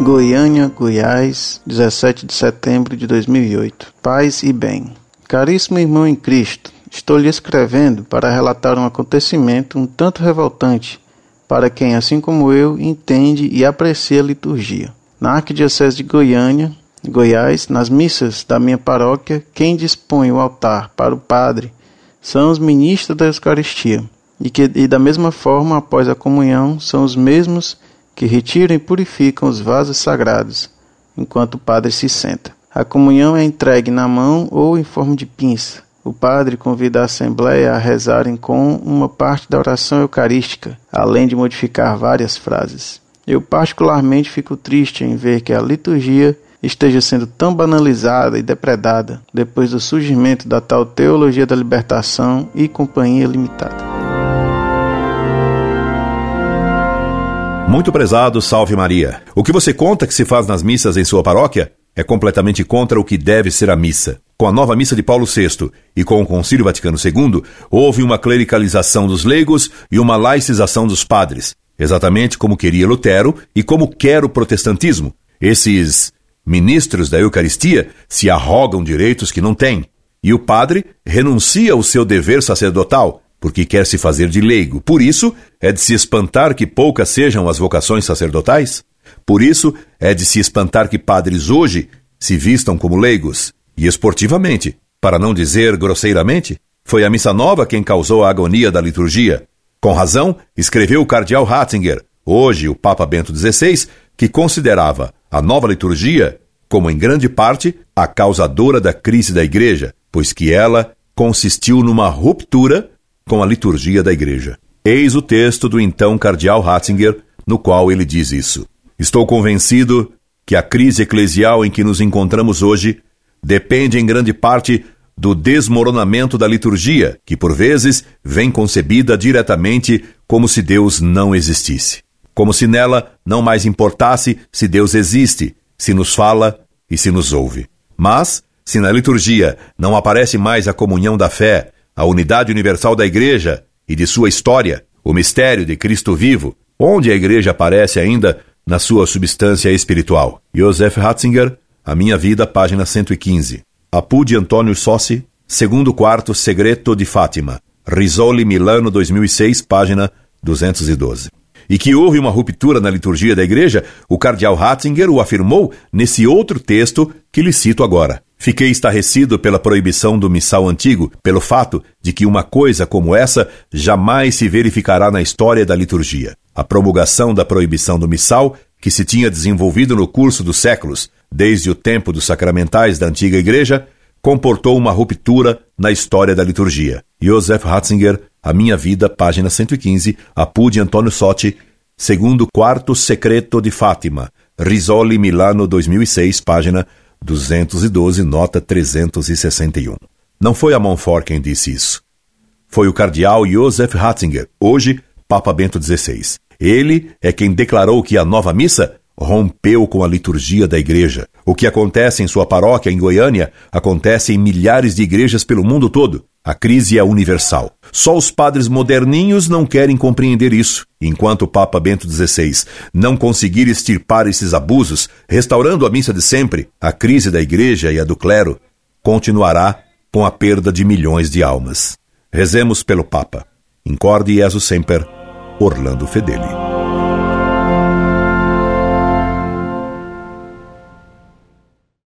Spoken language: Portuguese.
Goiânia, Goiás, 17 de setembro de 2008. Paz e bem. Caríssimo irmão em Cristo, estou lhe escrevendo para relatar um acontecimento um tanto revoltante para quem, assim como eu, entende e aprecia a liturgia. Na Arquidiocese de Goiânia, Goiás, nas missas da minha paróquia, quem dispõe o altar para o padre são os ministros da Eucaristia, e que e da mesma forma, após a comunhão, são os mesmos que retiram e purificam os vasos sagrados, enquanto o padre se senta. A comunhão é entregue na mão ou em forma de pinça. O padre convida a assembleia a rezarem com uma parte da oração eucarística, além de modificar várias frases. Eu particularmente fico triste em ver que a liturgia esteja sendo tão banalizada e depredada depois do surgimento da tal teologia da libertação e companhia limitada. Muito prezado, salve Maria. O que você conta que se faz nas missas em sua paróquia é completamente contra o que deve ser a missa. Com a nova missa de Paulo VI e com o Concílio Vaticano II, houve uma clericalização dos leigos e uma laicização dos padres, exatamente como queria Lutero e como quer o protestantismo. Esses ministros da Eucaristia se arrogam direitos que não têm, e o padre renuncia ao seu dever sacerdotal porque quer se fazer de leigo. Por isso, é de se espantar que poucas sejam as vocações sacerdotais. Por isso, é de se espantar que padres hoje se vistam como leigos. E esportivamente, para não dizer grosseiramente, foi a missa nova quem causou a agonia da liturgia. Com razão, escreveu o cardeal Ratzinger, hoje o Papa Bento XVI, que considerava a nova liturgia como, em grande parte, a causadora da crise da Igreja, pois que ela consistiu numa ruptura com a liturgia da Igreja. Eis o texto do então cardeal Ratzinger, no qual ele diz isso. Estou convencido que a crise eclesial em que nos encontramos hoje depende em grande parte do desmoronamento da liturgia, que por vezes vem concebida diretamente como se Deus não existisse. Como se nela não mais importasse se Deus existe, se nos fala e se nos ouve. Mas, se na liturgia não aparece mais a comunhão da fé, a unidade universal da Igreja e de sua história, o mistério de Cristo vivo, onde a Igreja aparece ainda na sua substância espiritual. Joseph Ratzinger, A Minha Vida, página 115. Apu de Antônio Sossi, Segundo Quarto Segreto de Fátima. Risoli, Milano, 2006, página 212. E que houve uma ruptura na liturgia da Igreja, o cardeal Ratzinger o afirmou nesse outro texto que lhe cito agora. Fiquei estarrecido pela proibição do missal antigo, pelo fato de que uma coisa como essa jamais se verificará na história da liturgia. A promulgação da proibição do missal, que se tinha desenvolvido no curso dos séculos, desde o tempo dos sacramentais da antiga igreja, comportou uma ruptura na história da liturgia. Joseph Ratzinger, A Minha Vida, página 115, Apu de Antônio Sotti, segundo quarto secreto de Fátima, Risoli, Milano, 2006, página 212, nota 361. Não foi a Montfort quem disse isso. Foi o cardeal Joseph Ratzinger, hoje Papa Bento XVI. Ele é quem declarou que a nova missa rompeu com a liturgia da igreja. O que acontece em sua paróquia em Goiânia acontece em milhares de igrejas pelo mundo todo. A crise é universal. Só os padres moderninhos não querem compreender isso. Enquanto o Papa Bento XVI não conseguir extirpar esses abusos, restaurando a missa de sempre, a crise da igreja e a do clero continuará com a perda de milhões de almas. Rezemos pelo Papa. Incorde Jesus Semper, Orlando Fedeli.